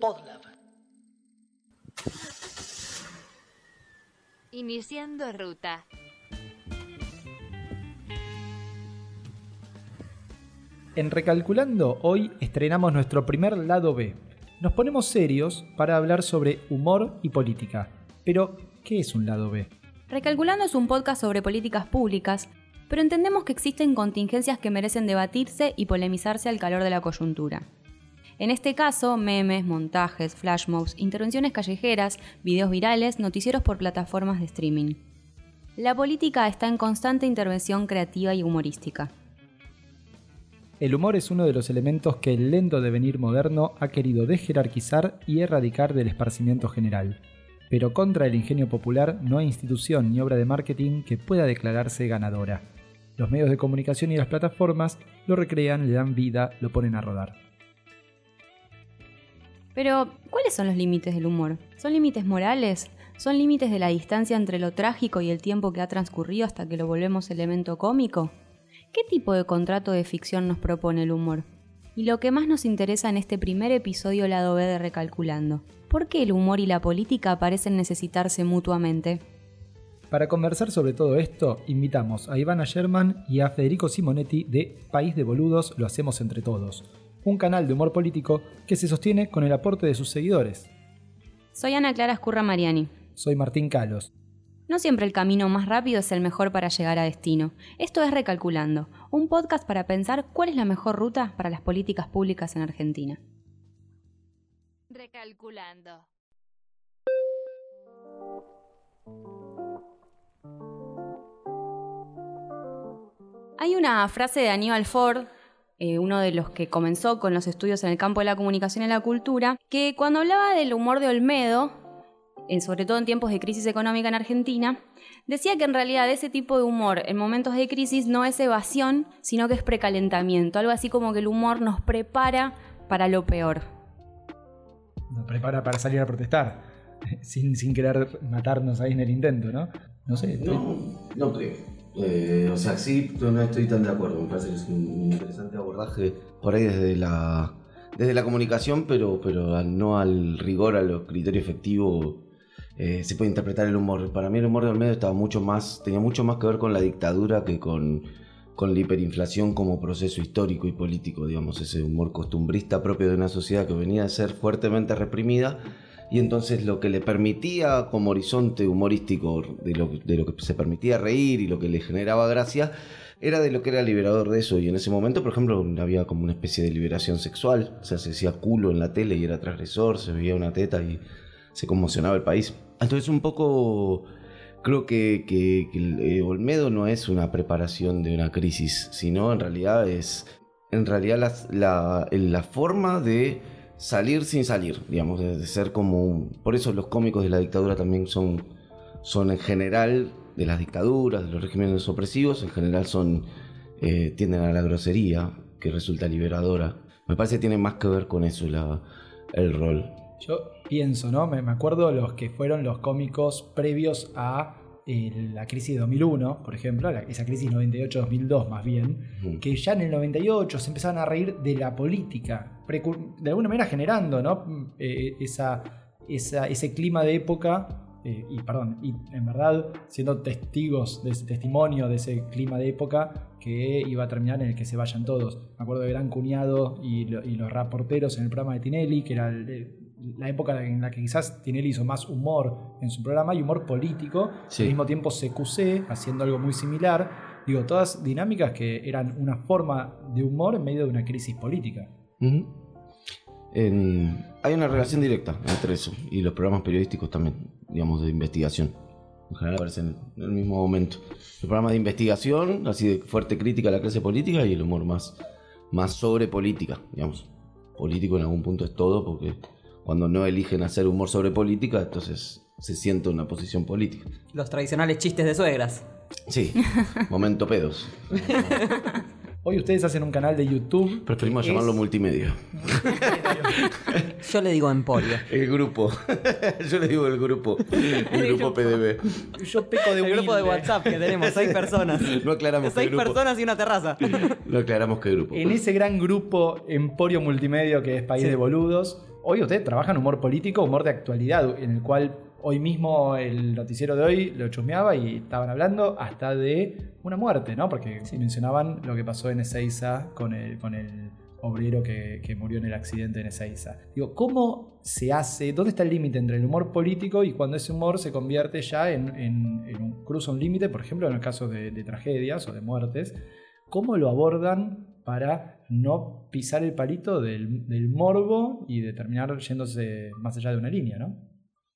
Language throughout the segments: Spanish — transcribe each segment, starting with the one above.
Podlab. Iniciando ruta. En Recalculando hoy estrenamos nuestro primer lado B. Nos ponemos serios para hablar sobre humor y política. Pero, ¿qué es un lado B? Recalculando es un podcast sobre políticas públicas, pero entendemos que existen contingencias que merecen debatirse y polemizarse al calor de la coyuntura. En este caso, memes, montajes, flash mobs, intervenciones callejeras, videos virales, noticieros por plataformas de streaming. La política está en constante intervención creativa y humorística. El humor es uno de los elementos que el lento devenir moderno ha querido desjerarquizar y erradicar del esparcimiento general. Pero contra el ingenio popular no hay institución ni obra de marketing que pueda declararse ganadora. Los medios de comunicación y las plataformas lo recrean, le dan vida, lo ponen a rodar. Pero, ¿cuáles son los límites del humor? ¿Son límites morales? ¿Son límites de la distancia entre lo trágico y el tiempo que ha transcurrido hasta que lo volvemos elemento cómico? ¿Qué tipo de contrato de ficción nos propone el humor? Y lo que más nos interesa en este primer episodio lado B de Recalculando, ¿por qué el humor y la política parecen necesitarse mutuamente? Para conversar sobre todo esto, invitamos a Ivana Sherman y a Federico Simonetti de País de Boludos, lo hacemos entre todos, un canal de humor político que se sostiene con el aporte de sus seguidores. Soy Ana Clara Escurra Mariani. Soy Martín Calos. No siempre el camino más rápido es el mejor para llegar a destino. Esto es Recalculando, un podcast para pensar cuál es la mejor ruta para las políticas públicas en Argentina. Recalculando. Hay una frase de Aníbal Ford, eh, uno de los que comenzó con los estudios en el campo de la comunicación y la cultura, que cuando hablaba del humor de Olmedo, sobre todo en tiempos de crisis económica en Argentina, decía que en realidad ese tipo de humor en momentos de crisis no es evasión, sino que es precalentamiento, algo así como que el humor nos prepara para lo peor. Nos prepara para salir a protestar, sin, sin querer matarnos ahí en el intento, ¿no? No sé. No, no creo. Eh, o sea, sí, no estoy tan de acuerdo. Me parece que es un interesante abordaje por ahí desde la, desde la comunicación, pero, pero no al rigor, a los criterios efectivos eh, se puede interpretar el humor. Para mí el humor de Olmedo estaba mucho más, tenía mucho más que ver con la dictadura que con, con la hiperinflación como proceso histórico y político, digamos, ese humor costumbrista propio de una sociedad que venía a ser fuertemente reprimida y entonces lo que le permitía como horizonte humorístico de lo, de lo que se permitía reír y lo que le generaba gracia era de lo que era liberador de eso. Y en ese momento, por ejemplo, había como una especie de liberación sexual. O sea, se decía culo en la tele y era transgresor, se veía una teta y se conmocionaba el país. Entonces un poco creo que, eh, Olmedo no es una preparación de una crisis, sino en realidad es en realidad la, la, forma de salir sin salir, digamos, de, ser como un... Por eso los cómicos de la dictadura también son, son en general, de las dictaduras, de los regímenes opresivos, en general son... Eh, tienden a la grosería, que resulta liberadora. Me parece que tiene más que ver con eso el rol. Yo pienso, ¿no? Me, acuerdo los que fueron los cómicos previos a eh, la crisis de 2001, por ejemplo, esa crisis 98-2002 más bien, que ya en el 98 se empezaban a reír de la política, de alguna manera generando, ¿no? Eh, esa, ese clima de época eh, y perdón, y en verdad siendo testigos de ese testimonio de ese clima de época que iba a terminar en el que se vayan todos. Me acuerdo de Gran Cuñado y, los reporteros en el programa de Tinelli, que era la época en la que quizás Tinelli hizo más humor en su programa y humor político, al mismo tiempo CQC haciendo algo muy similar. Digo, todas dinámicas que eran una forma de humor en medio de una crisis política hay una relación directa entre eso y los programas periodísticos también, digamos, de investigación. En general aparecen en el mismo momento. Los programas de investigación, así de fuerte crítica a la clase política y el humor más, más sobre política, digamos. Político en algún punto es todo porque cuando no eligen hacer humor sobre política, entonces se siente una posición política. Los tradicionales chistes de suegras. Sí, momento pedos. Hoy ustedes hacen un canal de YouTube. Preferimos llamarlo es- multimedia. Yo le digo Emporio. El grupo. Yo le digo el grupo. El grupo PDB. Yo peco de El grupo de. WhatsApp que tenemos, seis personas. No aclaramos qué Seis grupo. personas y una terraza. No aclaramos qué grupo. En ese gran grupo Emporio Multimedio que es País de Boludos, hoy ustedes trabajan humor político, humor de actualidad, en el cual hoy mismo el noticiero de hoy lo chusmeaba y estaban hablando hasta de una muerte, ¿no? Porque mencionaban lo que pasó en Ezeiza con el, con el obrero que, que murió en el accidente en Ezeiza. Digo, ¿cómo se hace? ¿Dónde está el límite entre el humor político y cuando ese humor se convierte ya en, en- en un cruza un límite, por ejemplo, en el caso de, de tragedias o de muertes? ¿Cómo lo abordan para no pisar el palito del, del morbo y de terminar yéndose más allá de una línea, ¿no?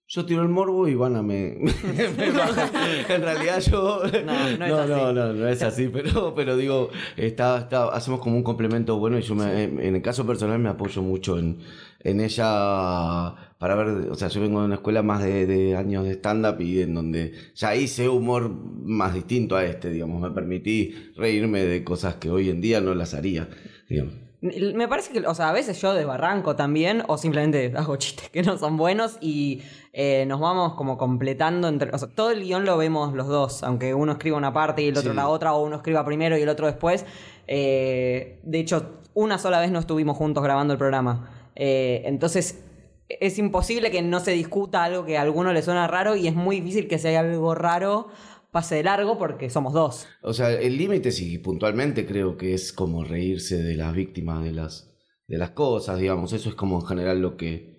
Yo tiro el morbo y Ivana me, me baja. En realidad yo. No, no es no, así. no, no, no es así, pero, pero digo, está, está, hacemos como un complemento bueno y yo me- en el caso personal me apoyo mucho en, en ella para ver, o sea, yo vengo de una escuela más de, de años de stand-up y en donde ya hice humor más distinto a este, digamos, me permití reírme de cosas que hoy en día no las haría, digamos. Me parece que, o sea, a veces yo desbarranco también, o simplemente hago chistes que no son buenos y eh, nos vamos como completando entre. O sea, todo el guion lo vemos los dos, aunque uno escriba una parte y el otro Sí. la otra, o uno escriba primero y el otro después. Eh, de hecho, una sola vez no estuvimos juntos grabando el programa. Eh, entonces. Es imposible que no se discuta algo que a alguno le suena raro y es muy difícil que hay algo raro pase de largo porque somos dos. O sea, el límite sí, puntualmente creo que es como reírse de las víctimas de las, de las cosas, digamos. Eso es como en general lo que...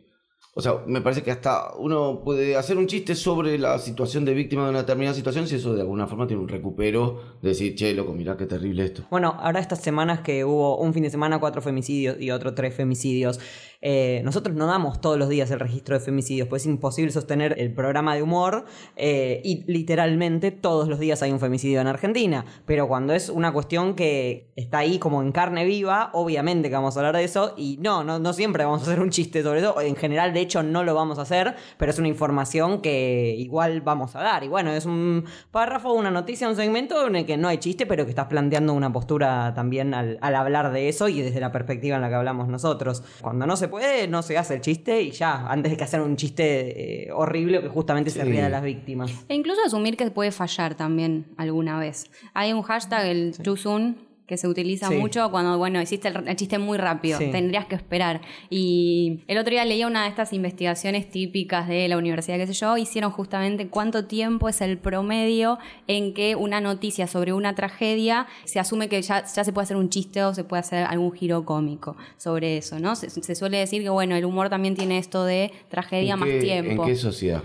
O sea, me parece que hasta uno puede hacer un chiste sobre la situación de víctima de una determinada situación si eso de alguna forma tiene un recupero de decir, che, loco, mirá qué terrible esto. Bueno, ahora estas semanas que hubo un fin de semana cuatro femicidios y otro tres femicidios, eh, nosotros no damos todos los días el registro de femicidios, pues es imposible sostener el programa de humor eh, y literalmente todos los días hay un femicidio en Argentina. Pero cuando es una cuestión que está ahí como en carne viva, obviamente que vamos a hablar de eso y no, no, no siempre vamos a hacer un chiste sobre eso. En general, de hecho, no lo vamos a hacer, pero es una información que igual vamos a dar. Y bueno, es un párrafo, una noticia, un segmento en el que no hay chiste, pero que estás planteando una postura también al, al hablar de eso y desde la perspectiva en la que hablamos nosotros. Cuando no se puede, no se hace el chiste y ya, antes de que hacer un chiste eh, horrible que justamente se Sí. ría de las víctimas. E incluso asumir que puede fallar también alguna vez. Hay un hashtag, el too soon, que se utiliza Sí. mucho cuando, bueno, hiciste el, el chiste muy rápido, Sí. tendrías que esperar. Y el otro día leía una de estas investigaciones típicas de la universidad, qué sé yo, hicieron justamente cuánto tiempo es el promedio en que una noticia sobre una tragedia se asume que ya, ya se puede hacer un chiste o se puede hacer algún giro cómico sobre eso, ¿no? Se, se suele decir que, bueno, el humor también tiene esto de tragedia ¿En más qué- tiempo. ¿En qué sociedad?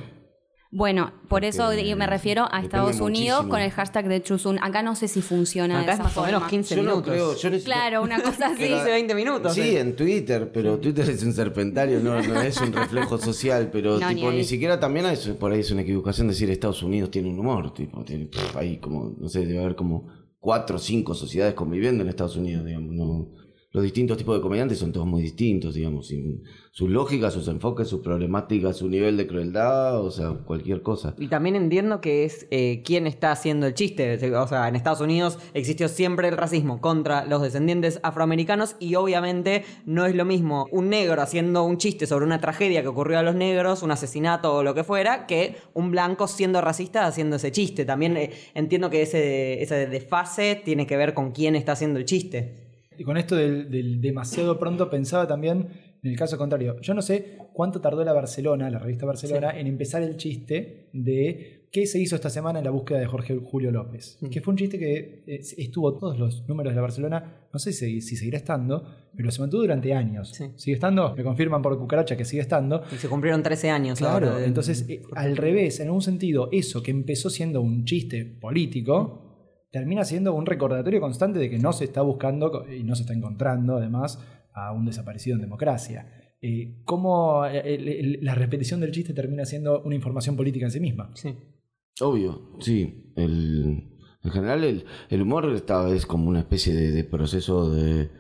Bueno, por eso me refiero a Estados Unidos muchísimo. con el hashtag de Chusun. Acá no sé si funciona de Acá es esa más o menos forma. 15 Yo no creo, yo necesito- Claro, una cosa así. 15, 20 minutos. Sí, eh. en Twitter, pero Twitter es un serpentario, no, no es un reflejo social, pero No, tipo, ni, siquiera también es, por ahí es una equivocación decir Estados Unidos tiene un humor, tipo, tiene, pff, hay como, no sé, debe haber como cuatro o cinco sociedades conviviendo en Estados Unidos, digamos, no, los distintos tipos de comediantes son todos muy distintos, digamos, sin sus lógicas, sus enfoques, sus problemáticas, su nivel de crueldad, o sea, cualquier cosa. Y también entiendo que es eh, quién está haciendo el chiste. O sea, en Estados Unidos existió siempre el racismo contra los descendientes afroamericanos y obviamente no es lo mismo un negro haciendo un chiste sobre una tragedia que ocurrió a los negros, un asesinato o lo que fuera, que un blanco siendo racista haciendo ese chiste. También eh, entiendo que ese, ese desfase tiene que ver con quién está haciendo el chiste. Y con esto del, del demasiado pronto pensaba también en el caso contrario. Yo no sé cuánto tardó la Barcelona, la revista Barcelona, en empezar el chiste de qué se hizo esta semana en la búsqueda de Jorge Julio López. Mm. Que fue un chiste que eh, estuvo todos los números de la Barcelona, no sé si, si seguirá estando, pero se mantuvo durante años. Sí. ¿Sigue estando? Me confirman por cucaracha que sigue estando. Y se cumplieron 13 años Claro, ahora de- entonces eh, al revés, en algún sentido, eso que empezó siendo un chiste político, termina siendo un recordatorio constante de que no se está buscando y no se está encontrando, además, a un desaparecido en democracia. Eh, ¿Cómo eh, el- el- la repetición del chiste termina siendo una información política en sí misma? Sí. Obvio, sí. El, en general el, el humor está, es como una especie de, de proceso de,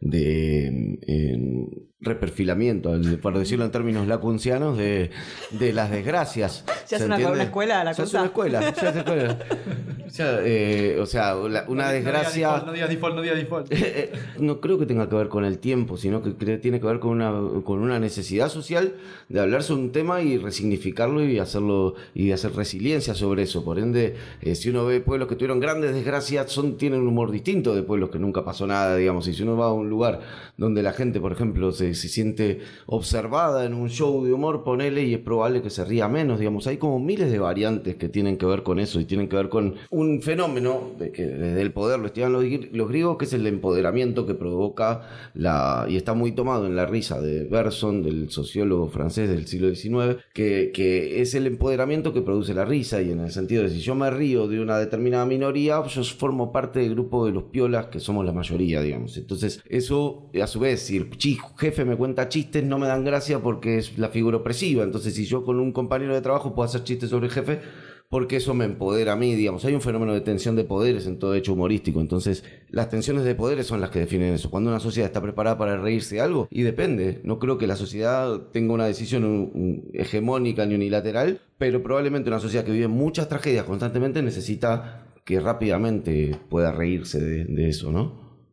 de em, reperfilamiento, el- por decirlo en términos lacuncianos, de, de las desgracias. Ya es ¿se una- escuela, la Ya es cosa. una escuela, ya es una escuela. sea, eh, o sea, la- una desgracia. No digas default, no digas default. Eh, no creo que tenga que ver con el tiempo, sino que tiene que ver con una, con una necesidad social de hablar sobre un tema y resignificarlo y hacerlo y hacer resiliencia sobre eso. Por ende, eh, si uno ve pueblos que tuvieron grandes desgracias, son, tienen un humor distinto de pueblos que nunca pasó nada, digamos. Y si uno va a un lugar donde la gente, por ejemplo, se, se siente observada en un show de humor, ponele y es probable que se ría menos, digamos. Hay como miles de variantes que tienen que ver con eso y tienen que ver con un fenómeno de que desde el poder lo estudian los, gri- los griegos, que es el empoderamiento que provoca la. y está muy tomado en la risa de Bergson, del sociólogo francés del siglo XIX, que, que es el empoderamiento que produce la risa, y en el sentido de si yo me río de una determinada minoría, yo formo parte del grupo de los piolas que somos la mayoría, digamos. Entonces, eso, a su vez, si el jefe me cuenta chistes, no me dan gracia porque es la figura opresiva. Entonces, si yo con un compañero de trabajo puedo hacer chistes sobre el jefe, porque eso me empodera a mí, digamos. Hay un fenómeno de tensión de poderes en todo hecho humorístico. Entonces, las tensiones de poderes son las que definen eso. Cuando una sociedad está preparada para reírse de algo, y depende. No creo que la sociedad tenga una decisión hegemónica ni unilateral, pero probablemente una sociedad que vive muchas tragedias constantemente necesita que rápidamente pueda reírse de, de eso, ¿no?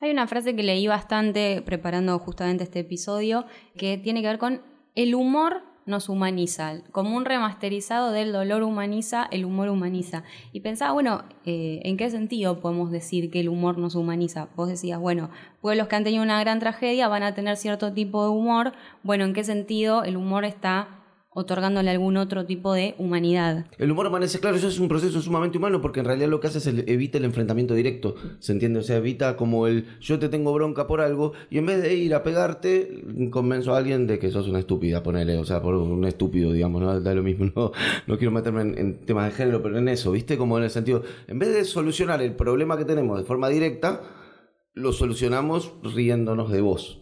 Hay una frase que leí bastante preparando justamente este episodio que tiene que ver con el humor nos humaniza, como un remasterizado del dolor humaniza, el humor humaniza. Y pensaba, bueno, eh, ¿en qué sentido podemos decir que el humor nos humaniza? Vos decías, bueno, pueblos que han tenido una gran tragedia van a tener cierto tipo de humor. Bueno, ¿en qué sentido el humor está otorgándole algún otro tipo de humanidad? El humor amanece, claro, eso es un proceso sumamente humano porque en realidad lo que hace es el- evita el enfrentamiento directo, ¿se entiende? O sea, evita como el yo te tengo bronca por algo y en vez de ir a pegarte, convenzo a alguien de que sos una estúpida, ponele, o sea, por un estúpido, digamos, ¿no? Da lo mismo, no, no quiero meterme en, en temas de género, pero en eso, ¿viste? Como en el sentido, en vez de solucionar el problema que tenemos de forma directa, lo solucionamos riéndonos de vos.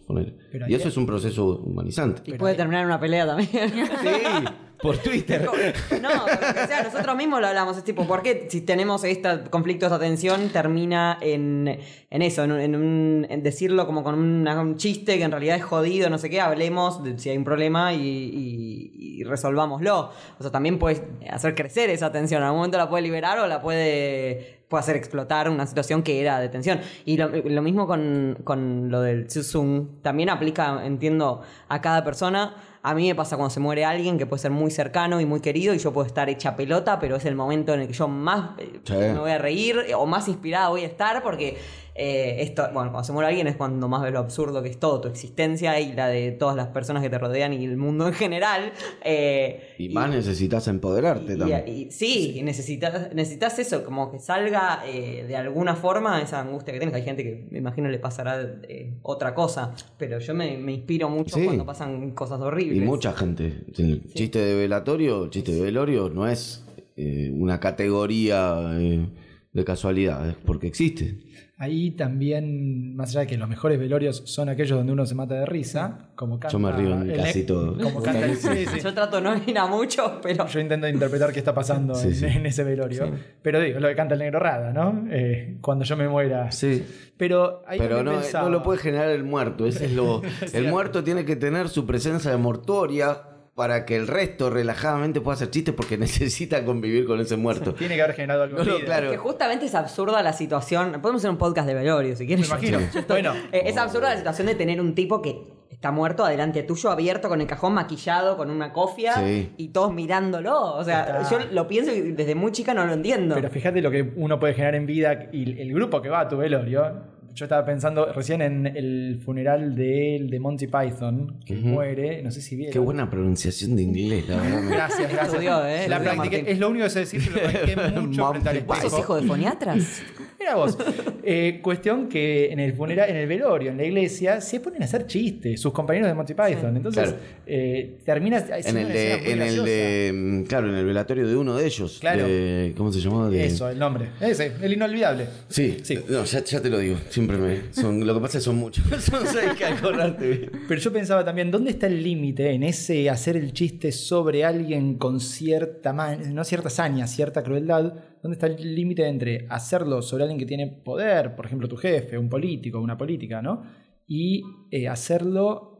Pero Y eso es un proceso humanizante. Y puede terminar en una pelea también. Sí, por Twitter. No, porque, o sea, nosotros mismos lo hablamos. Es tipo, ¿por qué si tenemos estos conflictos de atención termina en, en eso, en, un- en un- en decirlo como con una- un chiste que en realidad es jodido, no sé qué? Hablemos de si hay un problema y, y- y resolvámoslo. O sea, también puedes hacer crecer esa tensión. En algún momento la puede liberar o la puede, puede hacer explotar una situación que era de tensión. Y lo, lo mismo con, con lo del Zoom. También aplica, entiendo, a cada persona. A mí me pasa cuando se muere alguien que puede ser muy cercano y muy querido y yo puedo estar hecha pelota, pero es el momento en el que yo más eh, Sí. me voy a reír o más inspirada voy a estar porque eh, esto, bueno, cuando se muere alguien es cuando más ves lo absurdo que es todo, tu existencia y la de todas las personas que te rodean y el mundo en general. eh, Y más necesitas empoderarte y- también. y- sí, necesitas, necesitas eso, como que salga eh, de alguna forma esa angustia que tienes. Hay gente que me imagino le pasará eh, otra cosa, pero yo me, me inspiro mucho Sí. cuando pasan cosas horribles. Y mucha gente. El chiste de velatorio, el chiste de velorio no es eh, una categoría eh, de casualidad, es porque existe. Ahí también, más allá de que los mejores velorios son aquellos donde uno se mata de risa, como canta Yo me río en el- casi todo. Como canta el- sí, sí. Yo trato no ir a mucho, pero Yo intento interpretar qué está pasando Sí, en, sí. en ese velorio. Pero digo, lo que canta el negro Rada, ¿no? Eh, cuando yo me muera. Sí. Pero ahí Pero no, pensaba- no lo puede generar el muerto. Ese es lo. el muerto tiene que tener su presencia de mortuoria para que el resto relajadamente pueda hacer chistes porque necesita convivir con ese muerto. Tiene que haber generado algo No, claro. que justamente es absurda la situación. Podemos hacer un podcast de velorio si quieres. Me imagino. Bueno, Eh, es absurda la situación de tener un tipo que está muerto adelante tuyo, abierto con el cajón maquillado, con una cofia Sí. y todos mirándolo. O sea, Está. yo lo pienso y desde muy chica no lo entiendo. Pero fíjate lo que uno puede generar en vida y el grupo que va a tu velorio. Yo estaba pensando recién en el funeral de, de Monty Python, que muere, no sé si vieron. Qué buena pronunciación de inglés, la verdad. Gracias, gracias. Estudió, ¿eh? La practiqué, es lo único que sé decir, pero lo practiqué mucho Monty frente al ¿Vos sos hijo de foniatras? Mira vos. Eh, cuestión que en el funeral, en el velorio, en la iglesia, se ponen a hacer chistes, sus compañeros de Monty Python. Entonces, Claro. eh, termina En el de, muy en el graciosa. de, mm, claro, en el velatorio de uno de ellos. Claro. de- ¿Cómo se llamaba? De- Eso, el nombre. Ese, el inolvidable. Sí, Sí. No, ya, ya te lo digo. Siempre me. Son, lo que pasa es que son muchos. son seis que acordarte. Pero yo pensaba también, ¿dónde está el límite en ese hacer el chiste sobre alguien con cierta, no cierta saña, cierta crueldad? ¿Dónde está el límite entre hacerlo sobre alguien que tiene poder, por ejemplo tu jefe, un político, una política, ¿no? Y eh, hacerlo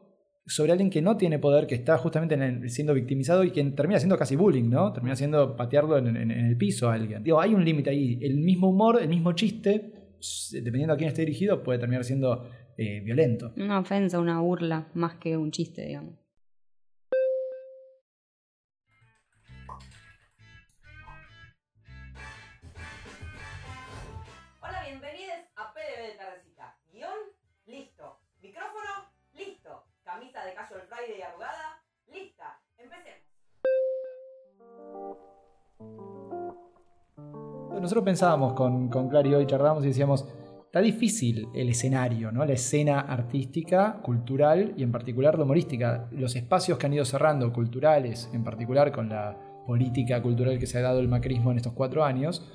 sobre alguien que no tiene poder, que está justamente en el- siendo victimizado y que termina siendo casi bullying, ¿no? Termina siendo patearlo en, en- en el piso a alguien. Digo, hay un límite ahí. El mismo humor, el mismo chiste, dependiendo a quién esté dirigido, puede terminar siendo eh, violento. Una ofensa, una burla, más que un chiste, digamos. Nosotros pensábamos con, con Clary hoy, charlábamos y decíamos, está difícil el escenario, ¿no? La escena artística, cultural y en particular la humorística. Los espacios que han ido cerrando, culturales, en particular con la política cultural que se ha dado el macrismo en estos cuatro años,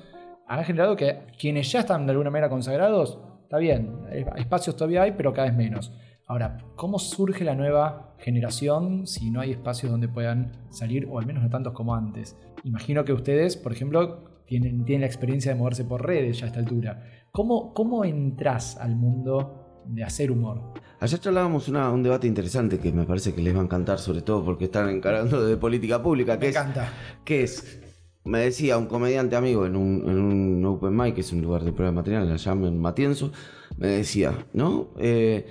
han generado que quienes ya están de alguna manera consagrados, está bien, espacios todavía hay, pero cada vez menos. Ahora, ¿cómo surge la nueva generación si no hay espacios donde puedan salir, o al menos no tantos como antes? Imagino que ustedes, por ejemplo, tienen, tienen la experiencia de moverse por redes ya a esta altura. ¿Cómo, cómo entras al mundo de hacer humor? Ayer charlábamos una- un debate interesante que me parece que les va a encantar, sobre todo porque están encarando de política pública, que Me es, encanta. que es, me decía un comediante amigo en un, en un open mic, que es un lugar de prueba de material, allá en Matienzo, me decía, ¿no? Eh,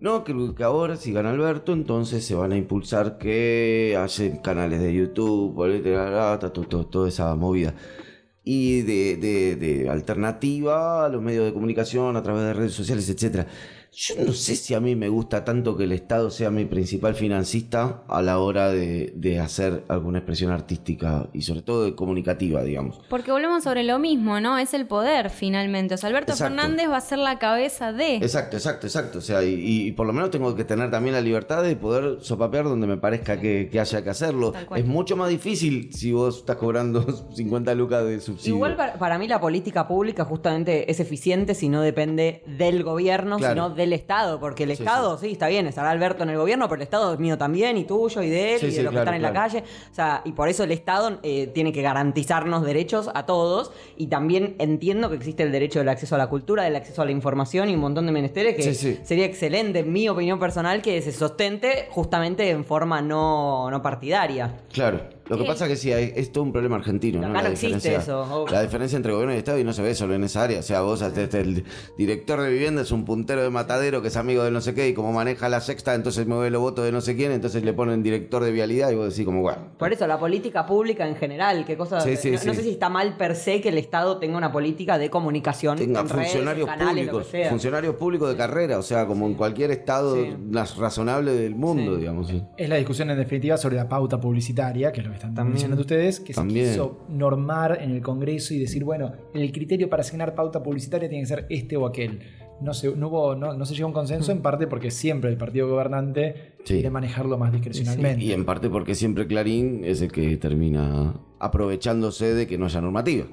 no, que, que ahora si gana Alberto, entonces se van a impulsar que haya canales de YouTube, toda esa movida. Y de, de- alternativa a los medios de comunicación a través de redes sociales, etcétera. Yo no sé si a mí me gusta tanto que el Estado sea mi principal financista a la hora de, de hacer alguna expresión artística y sobre todo de comunicativa, digamos. Porque volvemos sobre lo mismo, ¿no? Es el poder finalmente. O sea, Alberto Exacto. Fernández va a ser la cabeza de. Exacto, exacto, exacto. O sea, y, y por lo menos tengo que tener también la libertad de poder sopapear donde me parezca que, que haya que hacerlo. Es mucho más difícil si vos estás cobrando 50 lucas de subsidio. Igual para, para mí la política pública justamente es eficiente si no depende del gobierno, Claro. sino del Estado, porque el Sí, Estado, sí. está bien, estará Alberto en el gobierno, pero el Estado es mío también, y tuyo, y de él, y de los que están en la calle. O sea, y por eso el Estado eh, tiene que garantizarnos derechos a todos, y también entiendo que existe el derecho del acceso a la cultura, del acceso a la información y un montón de menesteres que sería excelente, en mi opinión personal, que se sostente justamente en forma no, no partidaria. Claro. Lo que pasa es que sí, hay- es todo un problema argentino, ¿no? Acá La no existe diferencia- eso, obvio. La diferencia entre gobierno y Estado y no se ve solo en esa área. O sea, vos, este, este, el director de vivienda es un puntero de matadero que es amigo de no sé qué y como maneja la sexta, entonces mueve los votos de no sé quién, entonces le ponen director de vialidad y vos decís como, bueno. Por eso, la política pública en general, qué cosa. Sí, sí, no, sí. no sé si está mal per se que el Estado tenga una política de comunicación. tenga en redes, funcionarios en canales, lo públicos, que sea. funcionarios públicos de carrera, o sea, como en cualquier estado Sí. más razonable del mundo, Sí. digamos. sí. Es la discusión en definitiva sobre la pauta publicitaria, que es lo que están También. mencionando ustedes, que También. se quiso normar en el Congreso y decir, bueno, el criterio para asignar pauta publicitaria tiene que ser este o aquel. No se, no hubo, no, no se llegó a un consenso, en parte porque siempre el partido gobernante Sí. quiere manejarlo más discrecionalmente. Y en parte porque siempre Clarín es el que termina aprovechándose de que no haya normativa.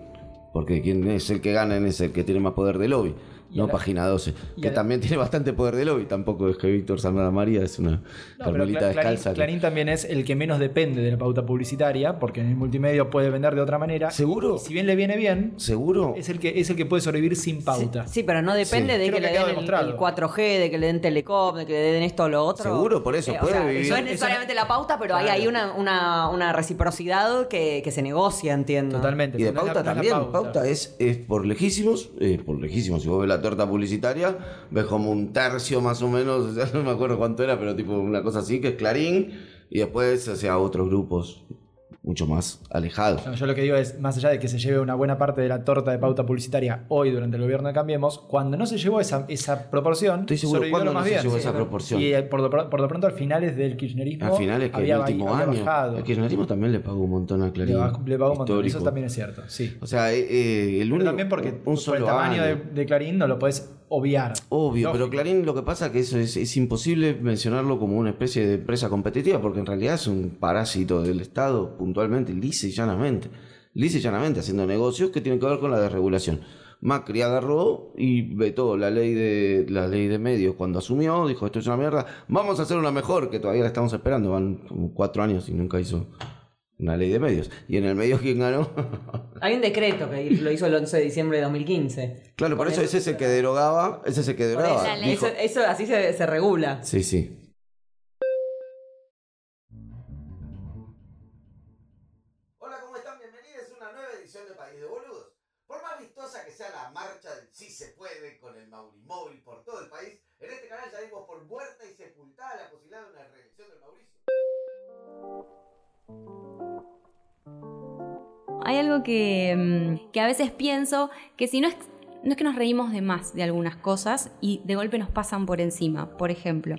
Porque quien es el que gana es el que tiene más poder de lobby, no ahora- página 12. y Que también tiene bastante poder de lobby. Tampoco es que Víctor Sandra María es una No, pero carmelita descalza. que- Clarín también es el que menos depende de la pauta publicitaria, porque en el multimedio puede vender de otra manera. ¿Seguro? Y si bien le viene bien, ¿Seguro? es el que, es el que puede sobrevivir sin pauta. Sí, pero no depende Sí. de Creo que que le den el, demostrado. el 4G, de que le den Telecom, de que le den esto o lo otro. Seguro, por eso, Eh, o puede sea, vivir- No es Eso necesariamente no- la pauta, pero hay Claro. ahí una, una, una reciprocidad que, que se negocia, entiendo. Totalmente. Y de No la- pauta no es la también. Pauta. es, es por lejísimos. eh, por lejísimos. Si vos ves la torta publicitaria, ves como un tercio más o menos. sea, no me acuerdo cuánto era, pero tipo una cosa así, que es Clarín. Y después, sea, otros grupos mucho más alejados. No, yo lo que digo es, más allá de que se lleve una buena parte de la torta de pauta publicitaria hoy durante el gobierno de Cambiemos, cuando no se llevó esa, esa proporción, Estoy seguro, sobrevivió ¿cuándo lo no se llevó Sí, esa proporción? Y eh, por lo, por lo pronto, al finales del kirchnerismo, Al final es que había, el último había año. bajado. El kirchnerismo también le pagó un montón a Clarín. le pagó un montón. Eso también es cierto, sí. O sea, eh, eh, el Pero único. también porque un solo el tamaño año. de, de Clarín no lo podés obviar. Obvio, pero. Clarín lo que pasa es que eso es, es imposible mencionarlo como una especie de empresa competitiva, porque en realidad es un parásito del Estado puntualmente, lisa y llanamente. Lisa y llanamente haciendo negocios que tienen que ver con la desregulación. Macri agarró y vetó la ley de la ley de medios cuando asumió, dijo esto es una mierda, vamos a hacer una mejor, que todavía la estamos esperando, van como cuatro años y nunca hizo una ley de medios. ¿Y en el medio quién ganó? Hay un decreto que lo hizo el 11 de diciembre de 2015. Claro, por eso ese es el que derogaba. Ese es el que derogaba. Eso, eso, así se, se regula. Sí, sí. Hola, ¿cómo están? Bienvenidos a una nueva edición de País de Boludos. Por más vistosa que sea la marcha del Sí se puede con el Maurimóvil por todo Hay algo que, mm, que a veces pienso que si no es, no es que nos reímos de más de algunas cosas y de golpe nos pasan por encima. Por ejemplo,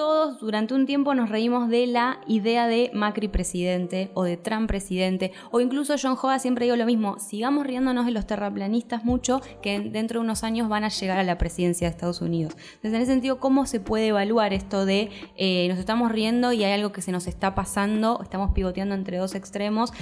todos durante un tiempo nos reímos de la idea de Macri presidente o de Trump presidente o incluso John Hoda siempre digo lo mismo, sigamos riéndonos de los terraplanistas mucho que dentro de unos años van a llegar a la presidencia de Estados Unidos. Entonces en ese sentido, ¿cómo se puede evaluar esto de eh, nos estamos riendo y hay algo que se nos está pasando, estamos pivoteando entre dos extremos?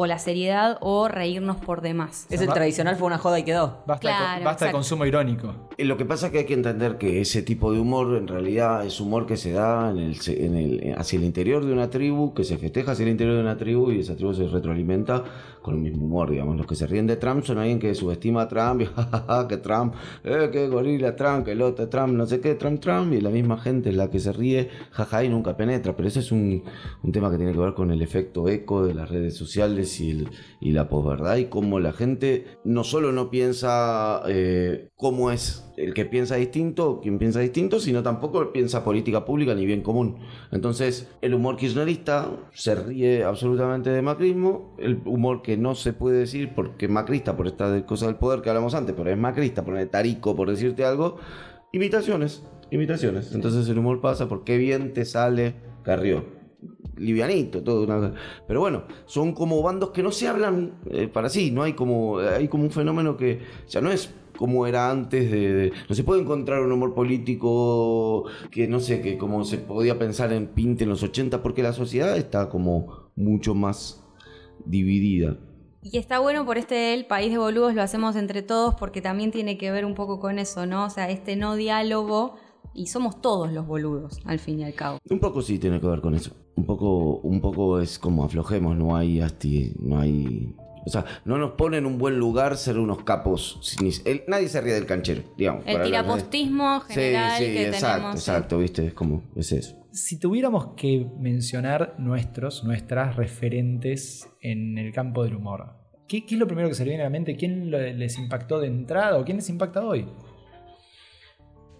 O la seriedad o reírnos por demás. Es el tradicional, fue una joda y quedó. Basta, de Claro, basta de exacto. consumo irónico. Eh, Lo que pasa es que hay que entender que ese tipo de humor en realidad es humor que se da en el, en el- hacia el interior de una tribu, que se festeja hacia el interior de una tribu y esa tribu se retroalimenta con el mismo humor, digamos. Los que se ríen de Trump son alguien que subestima a Trump y que Trump, eh, que gorila Trump, que el otro Trump, no sé qué, Trump, Trump, y la misma gente es la que se ríe, jaja, y nunca penetra. Pero ese es un, un tema que tiene que ver con el efecto eco de las redes sociales y, el, y la posverdad y cómo la gente no solo no piensa eh, cómo es el que piensa distinto, quien piensa distinto, sino tampoco piensa política pública ni bien común. Entonces, el humor kirchnerista se ríe absolutamente de macrismo, el humor que no se puede decir porque macrista, por esta cosa del poder que hablamos antes, pero es macrista, por el tarico, por decirte algo, imitaciones, imitaciones. Entonces el humor pasa porque bien te sale Carrió livianito, todo una- pero bueno, son como bandos que no se hablan eh, para sí, no hay como hay como un fenómeno que ya no es como era antes de, no se puede encontrar un humor político que no sé, que como se podía pensar en Pinte en los 80 porque la sociedad está como mucho más dividida. Y está bueno por este el país de boludos lo hacemos entre todos porque también tiene que ver un poco con eso, ¿no? O sea, este no diálogo y somos todos los boludos al fin y al cabo. Un poco sí tiene que ver con eso. Un poco, un poco es como aflojemos, no hay asti, no hay. O sea, no nos pone en un buen lugar ser unos capos. sin- el- nadie se ríe del canchero, digamos. El tirapostismo Sí, general sí, que exacto, tenemos. exacto, viste, es como, es eso. Si tuviéramos que mencionar nuestros, nuestras referentes en el campo del humor, ¿qué, qué es lo primero que se le viene a la mente? ¿Quién les impactó de entrada o quién les impacta hoy?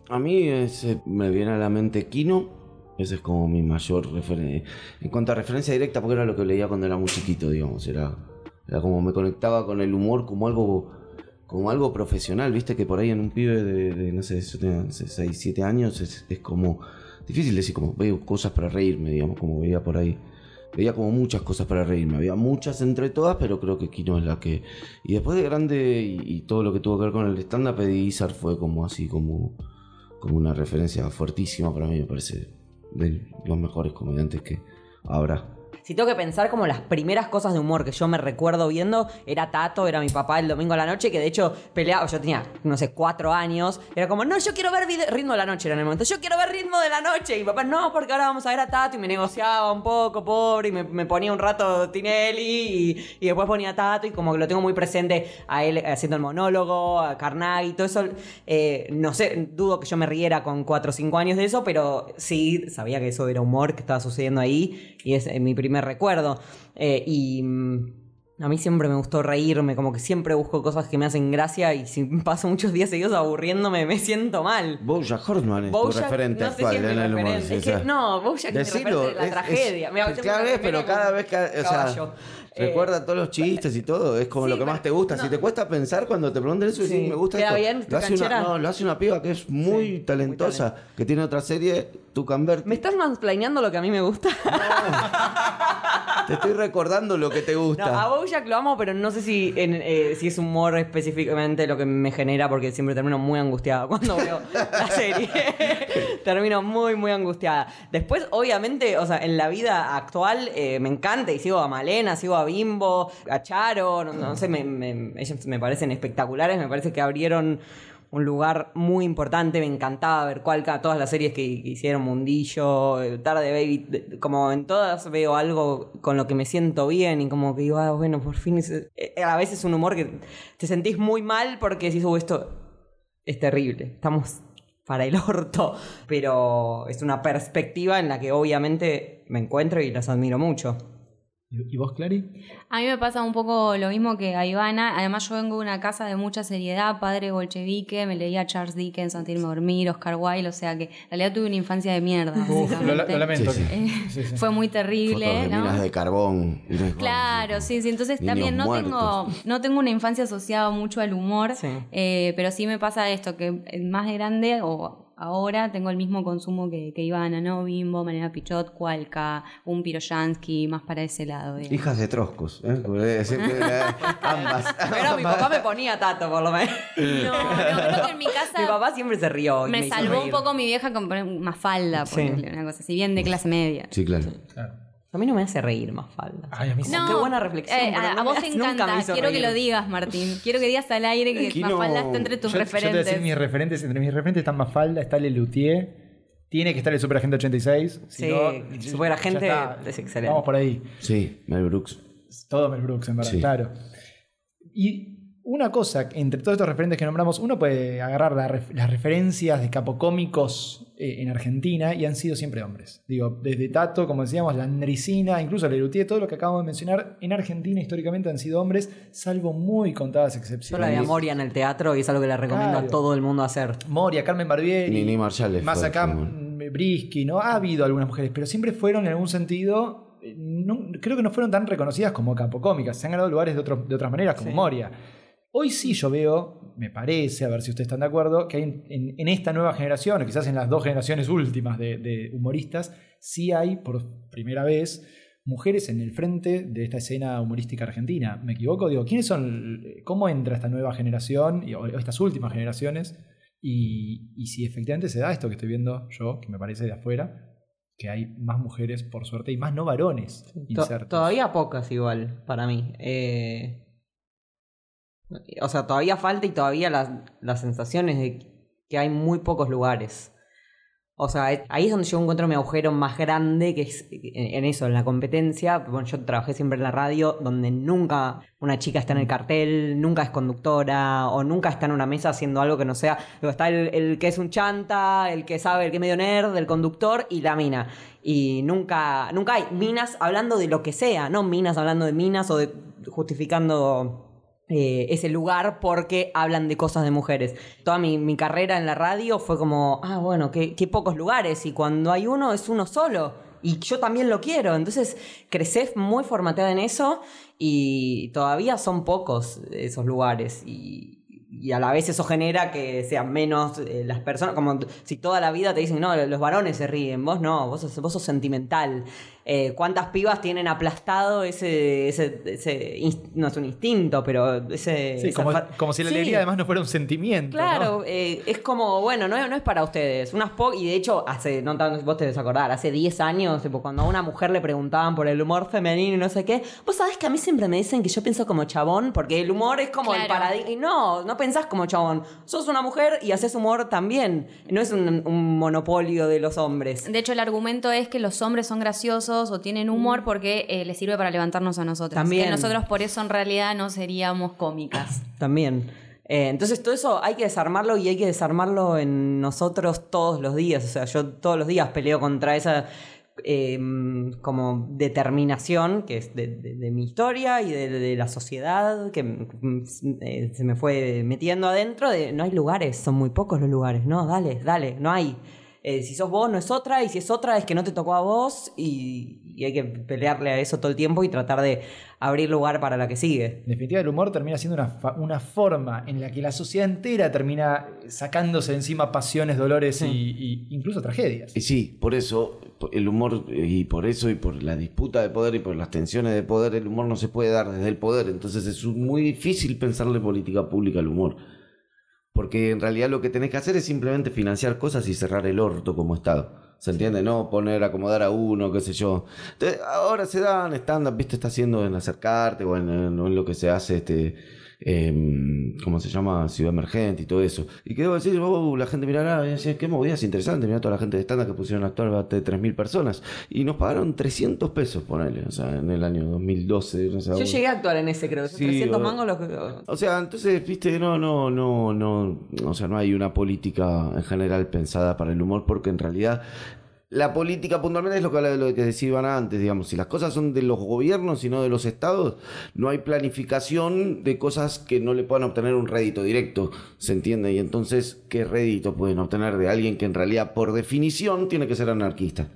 A mí ese me viene a la mente Kino. Ese es como mi mayor referencia. En cuanto a referencia directa, porque era lo que leía cuando era muy chiquito, digamos. Era, como me conectaba con el humor como algo como algo profesional, viste que por ahí en un pibe de, no sé, yo tenía 6, 7 años es, es como difícil decir como veo cosas para reírme, digamos, como veía por ahí. Veía como muchas cosas para reírme, había muchas entre todas, pero creo que Kino es la que... Y después de grande y, todo lo que tuvo que ver con el stand-up, Izzard fue como así, como como una referencia fuertísima para mí, me parece de los mejores comediantes que habrá. Si tengo que pensar como las primeras cosas de humor que yo me recuerdo viendo, era Tato, era mi papá el domingo a la noche, que de hecho peleaba, yo tenía, no sé, cuatro años, era como, no, yo quiero ver ritmo de la noche, era en el momento, yo quiero ver ritmo de la noche, y papá, no, porque ahora vamos a ver a Tato, y me negociaba un poco, pobre, y me, ponía un rato Tinelli, y, y después ponía a Tato, y como que lo tengo muy presente a él haciendo el monólogo, a Carnaghi, todo eso, eh, no sé, dudo que yo me riera con cuatro o cinco años de eso, pero sí sabía que eso era humor que estaba sucediendo ahí, y es eh, mi primer recuerdo. Eh, y mm, a mí siempre me gustó reírme, como que siempre busco cosas que me hacen gracia y si paso muchos días seguidos aburriéndome me siento mal. Bojack Horseman es tu Bojack, referente no actual es en el humor. Es que, no, Bojack es mi decilo, referente de la es- tragedia. es- una vez, remera pero cada vez que... O sea, recuerda todos los chistes y todo, es como sí, lo que más te gusta. Si no. te cuesta pensar cuando te preguntan eso, Sí. me gusta ¿Queda esto. bien? Lo ¿Estoy hace, una, no, lo hace una piba que es muy Sí, talentosa, que tiene otra serie, Tu Camber. ¿Me estás mansplaineando lo que a mí me gusta? Te estoy recordando lo que te No, gusta. a Bojack lo amo, pero no sé si, en, eh, si es humor específicamente lo que me genera, porque siempre termino muy angustiada cuando veo la serie. termino muy, muy angustiada. Después, obviamente, o sea, en la vida actual eh, me encanta y sigo a Malena, sigo a Bimbo, a Charo, no, sé, me, me- ellos me parecen espectaculares, me parece que abrieron un lugar muy importante, me encantaba ver cuál, todas las series que, hicieron, Mundillo, eh, Tarde Baby, como en todas veo algo con lo que me siento bien y como que digo, ah, bueno, por fin, eh, a veces un humor que te sentís muy mal porque decís, "Uh, esto es terrible, estamos para el orto, pero es una perspectiva en la que obviamente me encuentro y las admiro mucho. ¿Y vos, Clary? A mí me pasa un poco lo mismo que a Ivana. Además, yo vengo de una casa de mucha seriedad, padre bolchevique, me leía Charles Dickens antes de irme a dormir, Oscar Wilde, o sea que en realidad tuve una infancia de mierda. Uf, lo, lamento. Sí, sí. Eh, Sí, sí. Fue muy terrible. Fotos de ¿no? minas de carbón. Claro, sí, sí. Entonces Niños también no tengo, no tengo una infancia asociada mucho al humor, Sí. eh, pero sí me pasa esto, que más de grande o ahora tengo el mismo consumo que, que Ivana, ¿no? Bimbo, Manera Pichot, Cualca, un Piroyansky, más para ese lado. digamos. Hijas de troscos. ¿eh? Siempre, eh, ambas. Pero mi papá me ponía tato, por lo menos. No, no, creo que en mi casa Mi papá siempre se rió. y me, hizo salvó un poco mi vieja con poner más falda, Sí. ponerle una cosa así, bien de clase media. Sí, claro. Claro. A mí no me hace reír más falda. Ay, a mí sí. Qué buena reflexión, eh, a, no a vos te encanta. Quiero que lo digas, Martín. Quiero que digas al aire que Aquí no- Mafalda está entre tus Yo- yo te voy a decir referentes. mis referentes. Entre mis referentes están Mafalda, está Lelutier. Tiene que estar el Superagente 86. si Sí, no, Superagente es excelente. Vamos por ahí. Sí, Mel Brooks. Todo Mel Brooks, en verdad, Sí. claro. Y una cosa, entre todos estos referentes que nombramos, uno puede agarrar la ref- las referencias de capocómicos eh, en Argentina y han sido siempre hombres. Digo, desde Tato, como decíamos, la Andricina, incluso Lelutier, todo lo que acabamos de mencionar, en Argentina históricamente han sido hombres, salvo muy contadas Yo excepciones. la vi a Moria en el teatro y es algo que le recomiendo Claro. a todo el mundo hacer. Moria, Carmen Barbieri. Nini Marshall Más acá, mm, Brisky, ¿no? Ha habido algunas mujeres, pero siempre fueron en algún sentido. eh, no- creo que no fueron tan reconocidas como capocómicas. Se han ganado lugares de, otro- de otras maneras, como Sí. Moria. Hoy sí yo veo, me parece, a ver si ustedes están de acuerdo, que hay en, en- en esta nueva generación, o quizás en las dos generaciones últimas de, de humoristas, sí hay por primera vez mujeres en el frente de esta escena humorística argentina. ¿Me equivoco? Digo, ¿quiénes son? ¿Cómo entra esta nueva generación y- o estas últimas generaciones? Y, y si efectivamente se da esto que estoy viendo yo, que me parece de afuera, que hay más mujeres, por suerte, y más no varones To- insertos. todavía pocas igual, para mí. Eh, o sea, todavía falta y todavía las las sensaciones de que hay muy pocos lugares. O sea, ahí es donde yo encuentro mi agujero más grande, que es en eso, en la competencia. Bueno, yo trabajé siempre en la radio, donde nunca una chica está en el cartel, nunca es conductora, o nunca está en una mesa haciendo algo que no sea. Digo, está el, el que es un chanta, el que sabe, el que es medio nerd, el conductor y la mina. Y nunca, nunca hay minas hablando de lo que sea, no minas hablando de minas o de justificando eh, ese lugar porque hablan de cosas de mujeres. Toda mi, mi carrera en la radio fue como, ah, bueno, qué, pocos lugares y cuando hay uno es uno solo. Y yo también lo quiero. Entonces creces muy formateada en eso y todavía son pocos esos lugares. Y, y a la vez eso genera que sean menos eh, las personas. Como si toda la vida te dicen, no, los varones se ríen, vos no, vos sos, vos sos sentimental. Eh, ¿Cuántas pibas tienen aplastado ese, ese, no es un instinto, pero ese... Sí, como, si la Sí. alegría además no fuera un sentimiento. ¿no? Claro, eh, es como, bueno, no, no es para ustedes. Unas po y de hecho, hace, no tanto, vos te debes acordar, hace 10 años, tipo, cuando a una mujer le preguntaban por el humor femenino y no sé qué, vos sabés que a mí siempre me dicen que yo pienso como chabón, porque el humor es como el paradigma. Y no, no pensás como chabón. Sos una mujer y haces humor también. No es un, un monopolio de los hombres. De hecho, el argumento es que los hombres son graciosos o tienen humor porque eh, les sirve para levantarnos a nosotros. También. Que nosotros por eso en realidad no seríamos cómicas. También. Eh, entonces todo eso hay que desarmarlo y hay que desarmarlo en nosotros todos los días. O sea, yo todos los días peleo contra esa eh, como determinación que es de, de- de mi historia y de, de la sociedad que mm, eh, se me fue metiendo adentro de no hay lugares, son muy pocos los lugares, no, dale, dale, no hay. Eh, si sos vos no es otra y si es otra es que no te tocó a vos y, y hay que pelearle a eso todo el tiempo y tratar de abrir lugar para la que sigue. En definitiva, el humor termina siendo una, fa- una forma en la que la sociedad entera termina sacándose de encima pasiones, dolores y, y incluso tragedias. Y sí, por eso el humor, y por eso, y por la disputa de poder y por las tensiones de poder, el humor no se puede dar desde el poder. Entonces es muy difícil pensarle política pública al humor. Porque en realidad lo que tenés que hacer es simplemente financiar cosas y cerrar el orto como Estado. ¿Se entiende? No poner, acomodar a uno, qué sé yo. Entonces, ahora se dan stand-up, ¿viste? Está haciendo en acercarte o en, en- o en lo que se hace, este, em, ¿cómo se llama? Ciudad Emergente y todo eso. Y que debo decir, oh, la gente mirará qué movidas interesantes. Mira toda la gente de stand-up que pusieron a actuar de 3.000 personas. Y nos pagaron 300 pesos, ponele. O sea, en el año 2012. No sé, Yo llegué a actuar en ese, creo. Sí, 300 o- mangos los que... o sea, entonces, viste, no, no, no, no, o sea, no hay una política en general pensada para el humor porque en realidad la política puntualmente es lo que habla de lo que decían antes, digamos. Si las cosas son de los gobiernos y no de los estados, no hay planificación de cosas que no le puedan obtener un rédito directo, ¿se entiende? Y entonces, ¿qué rédito pueden obtener de alguien que en realidad, por definición, tiene que ser anarquista?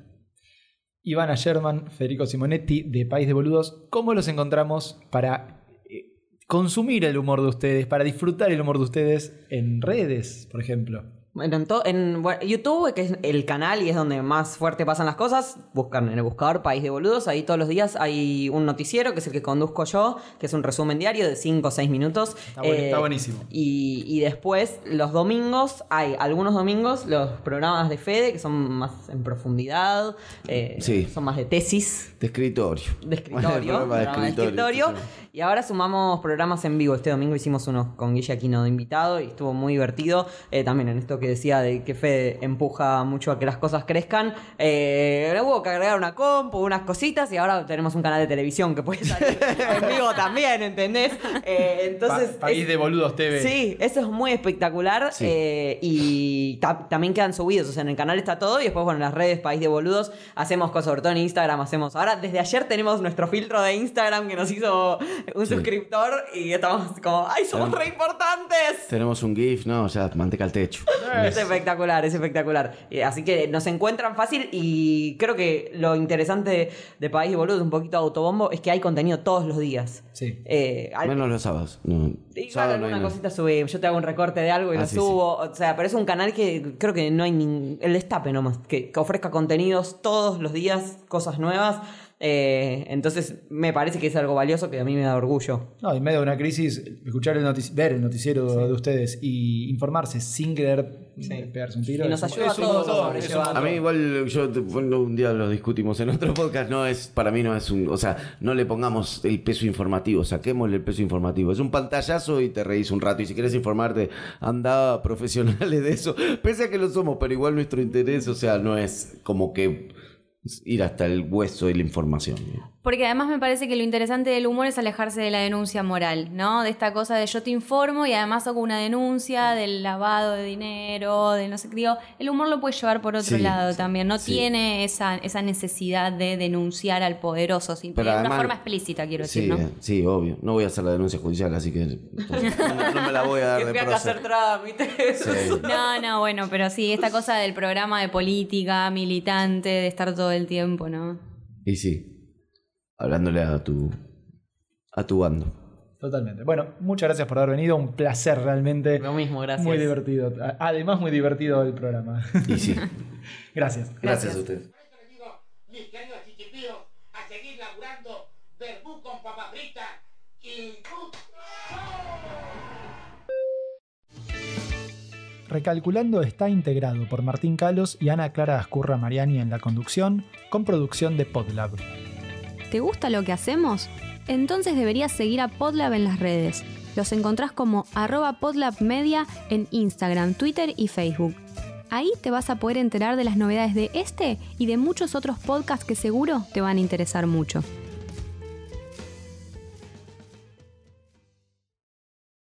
Ivana Sherman, Federico Simonetti, de País de Boludos, ¿cómo los encontramos para eh, consumir el humor de ustedes, para disfrutar el humor de ustedes en redes, por ejemplo? Bueno, en, en bueno, YouTube, que es el canal y es donde más fuerte pasan las cosas, buscan en el buscador País de Boludos. Ahí todos los días hay un noticiero, que es el que conduzco yo, que es un resumen diario de 5 o 6 minutos. Está bueno, está buenísimo. Y, y después, los domingos, hay algunos domingos los programas de Fede, que son más en profundidad, eh, Sí. son más de tesis. De escritorio. De escritorio, Programa de programa de escritorio, escritorio. Y ahora sumamos programas en vivo. Este domingo hicimos uno con Guille Aquino de invitado y estuvo muy divertido. Eh, también en esto que decía de que Fede empuja mucho a que las cosas crezcan. Eh, hubo que agregar una compu, unas cositas y ahora tenemos un canal de televisión que puede salir en vivo también, ¿entendés? Eh, entonces, Pa- País es- de Boludos TV. Sí, eso es muy espectacular. Sí. eh, y ta- también quedan subidos. O sea, en el canal está todo. Y después, bueno, en las redes País de Boludos hacemos cosas, sobre todo en Instagram hacemos. Ahora, desde ayer tenemos nuestro filtro de Instagram que nos hizo un Sí. suscriptor. Y estamos como, ¡ay, somos re importantes! Tenemos un GIF, no, ya manteca al techo. Es espectacular, es espectacular. Eh, así que nos encuentran fácil y creo que lo interesante de País de Boludos, un poquito autobombo, es que hay contenido todos los días. Sí. Eh, al- Menos los sábados. No, Igual sábado no nada. cosita subí, yo te hago un recorte de algo y Ah, lo sí, subo. O sea, pero es un canal que creo que no hay ni el destape nomás, que, que ofrezca contenidos todos los días, cosas nuevas. Eh, entonces me parece que es algo valioso que a mí me da orgullo. No, en medio de una crisis, escuchar el ver el noticiero de ustedes y informarse sin querer Sí. pegarse un tiro. Y nos ayuda a todos a. A mí igual, yo un día lo discutimos en otro podcast, no es, para mí no es un, o sea, no le pongamos el peso informativo, saquémosle el peso informativo. Es un pantallazo y te reís un rato y si quieres informarte, anda profesionales de eso, pese a que lo somos, pero igual nuestro interés, o sea, no es como que ir hasta el hueso de la información. Porque además me parece que lo interesante del humor es alejarse de la denuncia moral, ¿no? De esta cosa de yo te informo y además hago una denuncia del lavado de dinero, de no sé qué. Digo, el humor lo puede llevar por otro Sí, lado sí, también. No sí. tiene esa, esa necesidad de denunciar al poderoso, sin, Pero de una forma explícita, quiero Sí, decir, ¿no? sí, obvio. No voy a hacer la denuncia judicial, así que entonces, no, no me la voy a dar Que de hacer trámites. Sí. No, no, bueno, pero sí, esta cosa del programa de política, militante, de estar todo el tiempo, ¿no? Y sí, hablándole a tu, a tu bando. Totalmente. Bueno, muchas gracias por haber venido. Un placer realmente. Lo mismo, gracias. Muy divertido. Además, muy divertido el programa. Y sí, gracias. gracias a ustedes. les digo, mis queridos chiquipíos, a seguir laburando verbú con papa frita y... Recalculando está integrado por Martín Calos y Ana Clara Ascurra Mariani en la conducción, con producción de Podlab. ¿Te gusta lo que hacemos? Entonces deberías seguir a Podlab en las redes. Los encontrás como arroba podlabmedia en Instagram, Twitter y Facebook. Ahí te vas a poder enterar de las novedades de este y de muchos otros podcasts que seguro te van a interesar mucho.